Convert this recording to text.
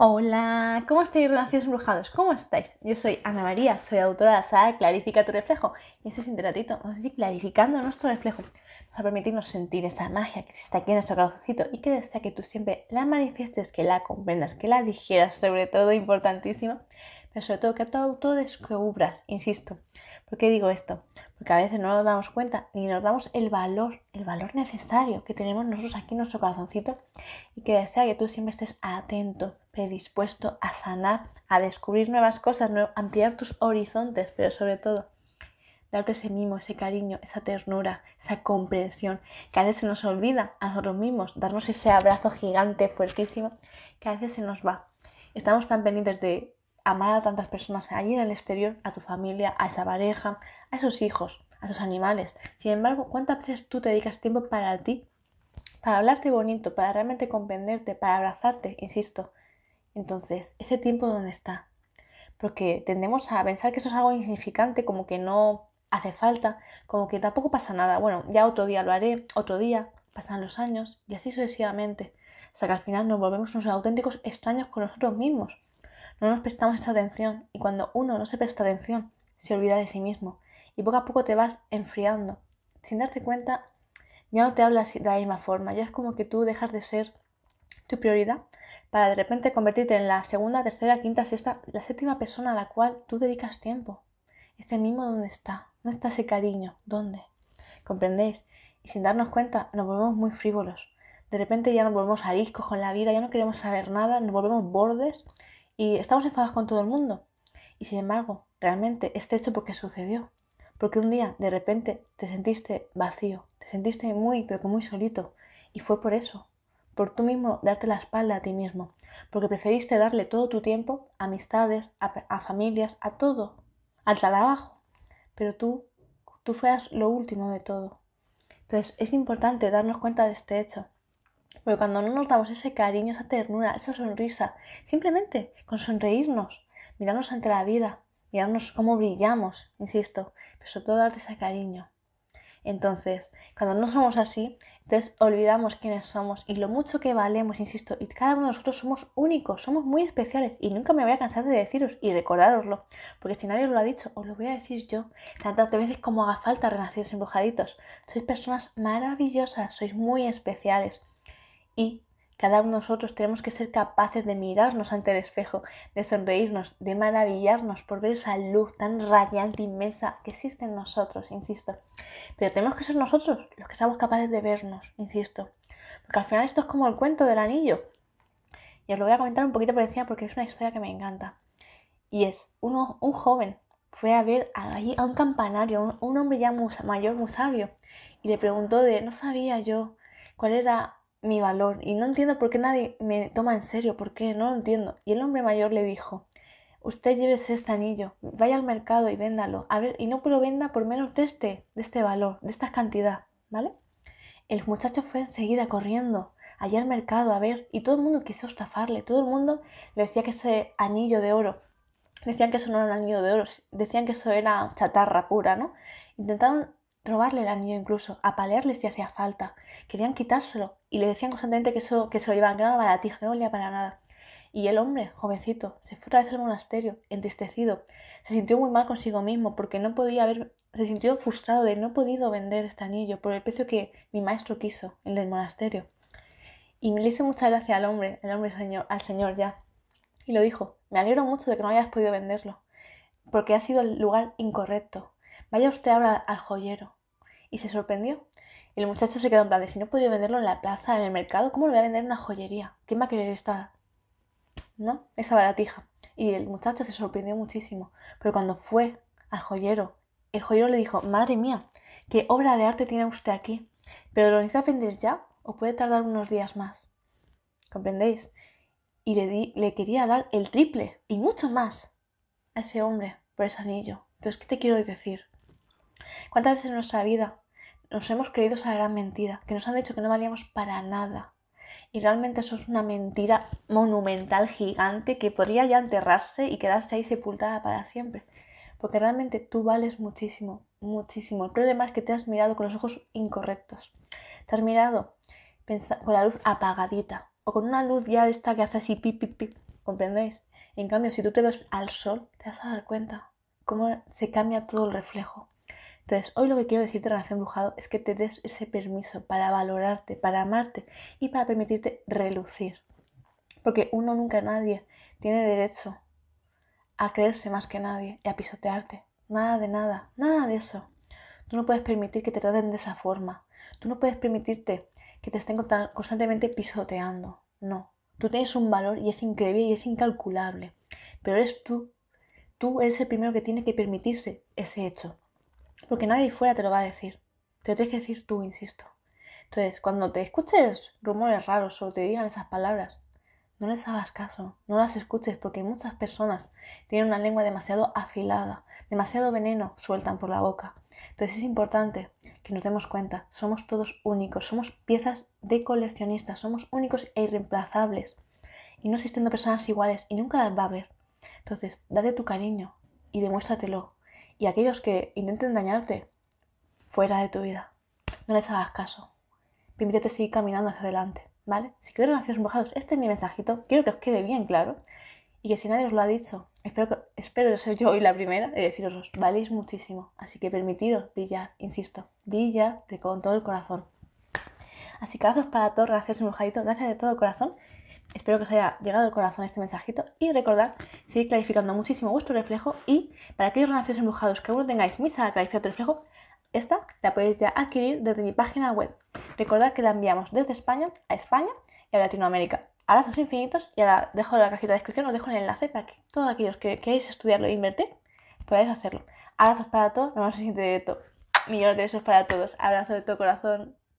Hola, ¿cómo estáis, renacidos embrujados? ¿Cómo estáis? Yo soy Ana María, soy autora de la saga Clarifica tu reflejo. Y este es Interatito, vamos a ir clarificando nuestro reflejo. Vamos a permitirnos sentir esa magia que está aquí en nuestro corazoncito y que desea que tú siempre la manifiestes, que la comprendas, que la dijeras, sobre todo, importantísimo, pero sobre todo que tú descubras, insisto. ¿Por qué digo esto? Porque a veces no nos damos cuenta ni nos damos el valor, el valor necesario que tenemos nosotros aquí en nuestro corazoncito y que desea que tú siempre estés atento, predispuesto a sanar, a descubrir nuevas cosas, ampliar tus horizontes, pero sobre todo darte ese mimo, ese cariño, esa ternura, esa comprensión, que a veces se nos olvida a nosotros mismos, darnos ese abrazo gigante, fuertísimo, que a veces se nos va. Estamos tan pendientes de amar a tantas personas allí en el exterior, a tu familia, a esa pareja, a esos hijos, a esos animales. Sin embargo, ¿cuántas veces tú te dedicas tiempo para ti? Para hablarte bonito, para realmente comprenderte, para abrazarte, insisto. Entonces, ese tiempo dónde está? Porque tendemos a pensar que eso es algo insignificante, como que no hace falta, como que tampoco pasa nada. Bueno, ya otro día lo haré, otro día, pasan los años y así sucesivamente. Hasta que al final nos volvemos unos auténticos extraños con nosotros mismos no nos prestamos esa atención y cuando uno no se presta atención, se olvida de sí mismo y poco a poco te vas enfriando. Sin darte cuenta, ya no te hablas de la misma forma, ya es como que tú dejas de ser tu prioridad para de repente convertirte en la segunda, tercera, quinta, sexta, la séptima persona a la cual tú dedicas tiempo. Este mismo dónde está, ¿dónde está ese cariño? ¿Dónde? ¿Comprendéis? Y sin darnos cuenta nos volvemos muy frívolos. De repente ya nos volvemos ariscos con la vida, ya no queremos saber nada, nos volvemos bordes y estamos enfadados con todo el mundo. Y sin embargo, realmente este hecho porque sucedió. Porque un día de repente te sentiste vacío, te sentiste muy, pero que muy solito. Y fue por eso, por tú mismo darte la espalda a ti mismo. Porque preferiste darle todo tu tiempo a amistades, a, familias, a todo, al trabajo. Pero tú, tú fueras lo último de todo. Entonces es importante darnos cuenta de este hecho pero cuando no nos damos ese cariño, esa ternura, esa sonrisa, simplemente con sonreírnos, mirarnos ante la vida, mirarnos cómo brillamos, insisto, pero sobre todo darte ese cariño. Entonces, cuando no somos así, entonces olvidamos quiénes somos y lo mucho que valemos, insisto, y cada uno de nosotros somos únicos, somos muy especiales y nunca me voy a cansar de deciros y recordároslo, porque si nadie os lo ha dicho, os lo voy a decir yo, tantas veces como haga falta, renacidos embrujaditos. Sois personas maravillosas, sois muy especiales y cada uno de nosotros tenemos que ser capaces de mirarnos ante el espejo, de sonreírnos, de maravillarnos por ver esa luz tan radiante, inmensa que existe en nosotros, insisto. Pero tenemos que ser nosotros los que seamos capaces de vernos, insisto. Porque al final esto es como el cuento del anillo. Y os lo voy a comentar un poquito por encima porque es una historia que me encanta. Y es uno, un joven fue a ver allí a un campanario, un, un hombre ya muy mayor, muy sabio, y le preguntó de, no sabía yo cuál era mi valor y no entiendo por qué nadie me toma en serio, por qué, no lo entiendo. Y el hombre mayor le dijo, usted llévese este anillo, vaya al mercado y véndalo, a ver, y no lo venda por menos de este, de este valor, de esta cantidad, ¿vale? El muchacho fue enseguida corriendo allá al mercado a ver, y todo el mundo quiso estafarle, todo el mundo le decía que ese anillo de oro, decían que eso no era un anillo de oro, decían que eso era chatarra pura, ¿no? Intentaron robarle el anillo incluso, apalearle si hacía falta. Querían quitárselo y le decían constantemente que eso, que se lo iban, que era una baratija, no valía para nada. Y el hombre, jovencito, se fue otra vez al monasterio, entristecido. Se sintió muy mal consigo mismo porque no podía haber, se sintió frustrado de no podido vender este anillo por el precio que mi maestro quiso, el del monasterio. Y me le hizo mucha gracia al hombre, el hombre señor, al señor ya. Y lo dijo, me alegro mucho de que no hayas podido venderlo, porque ha sido el lugar incorrecto. Vaya usted ahora al joyero y se sorprendió. El muchacho se quedó en plan de si no podía venderlo en la plaza, en el mercado, ¿cómo lo voy a vender en una joyería? ¿Quién va a querer esta, ¿no? Esa baratija. Y el muchacho se sorprendió muchísimo. Pero cuando fue al joyero, el joyero le dijo, madre mía, ¿qué obra de arte tiene usted aquí? ¿Pero lo necesita vender ya o puede tardar unos días más? ¿Comprendéis? Y le, di, le quería dar el triple y mucho más a ese hombre por ese anillo. Entonces, ¿qué te quiero decir? ¿Cuántas veces en nuestra vida nos hemos creído esa gran mentira? Que nos han dicho que no valíamos para nada. Y realmente eso es una mentira monumental, gigante, que podría ya enterrarse y quedarse ahí sepultada para siempre. Porque realmente tú vales muchísimo, muchísimo. El problema es que te has mirado con los ojos incorrectos. Te has mirado con la luz apagadita. O con una luz ya esta que hace así pip, pip, pip. ¿comprendéis? En cambio, si tú te ves al sol, te vas a dar cuenta cómo se cambia todo el reflejo. Entonces, hoy lo que quiero decirte, relación brujado, es que te des ese permiso para valorarte, para amarte y para permitirte relucir. Porque uno nunca nadie tiene derecho a creerse más que nadie y a pisotearte. Nada de nada, nada de eso. Tú no puedes permitir que te traten de esa forma. Tú no puedes permitirte que te estén constantemente pisoteando. No. Tú tienes un valor y es increíble y es incalculable. Pero eres tú. Tú eres el primero que tiene que permitirse ese hecho. Porque nadie fuera te lo va a decir. Te lo tienes que decir tú, insisto. Entonces, cuando te escuches rumores raros o te digan esas palabras, no les hagas caso, no las escuches porque muchas personas tienen una lengua demasiado afilada, demasiado veneno sueltan por la boca. Entonces es importante que nos demos cuenta, somos todos únicos, somos piezas de coleccionistas, somos únicos e irreemplazables. Y no existen personas iguales y nunca las va a haber. Entonces, date tu cariño y demuéstratelo y aquellos que intenten dañarte, fuera de tu vida. No les hagas caso. Permítete seguir caminando hacia adelante, ¿vale? Si quieres relaciones embajados, este es mi mensajito. Quiero que os quede bien claro. Y que si nadie os lo ha dicho, espero que espero ser yo hoy la primera de deciros, valéis muchísimo. Así que permitiros brillar, insisto, brillar de con todo el corazón. Así que gracias para todos, gracias embrujadito, gracias de todo corazón. Espero que os haya llegado al corazón este mensajito y recordad seguir clarificando muchísimo vuestro reflejo y para aquellos renacidos embrujados que aún no tengáis mi sala clarificar tu reflejo, esta la podéis ya adquirir desde mi página web. Recordad que la enviamos desde España a España y a Latinoamérica. Abrazos infinitos y ahora dejo en la cajita de descripción, os dejo el enlace para que todos aquellos que queréis estudiarlo e invertir podáis hacerlo. Abrazos para todos, nos vemos en el siguiente directo. Millones de besos para todos. Abrazo de todo corazón.